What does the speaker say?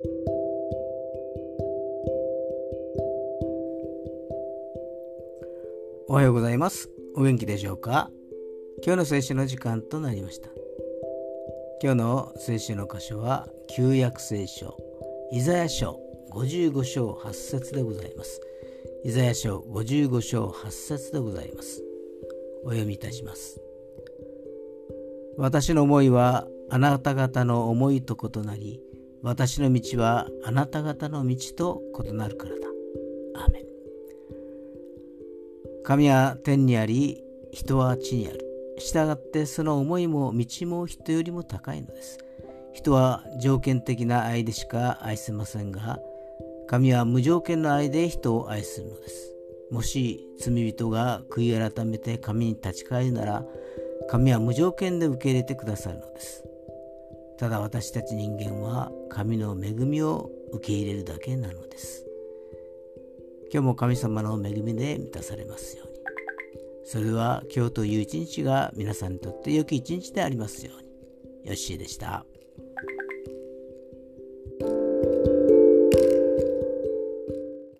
おはようございます。お元気でしょうか？今日の聖書の時間となりました。今日の聖書の箇所は旧約聖書イザヤ書55章8節でございます。イザヤ書55章8節でございます。お読みいたします。私の思いはあなた方の思いと異なり私の道はあなた方の道と異なるからだ。アーメン神は天にあり人は地にある。したがってその思いも道も人よりも高いのです。人は条件的な愛でしか愛せませんが神は無条件の愛で人を愛するのです。もし罪人が悔い改めて神に立ち返るなら神は無条件で受け入れてくださるのです。ただ私たち人間は神の恵みを受け入れるだけなのです。今日も神様の恵みで満たされますように。それは今日という一日が皆さんにとって良き一日でありますように。よッしーでした。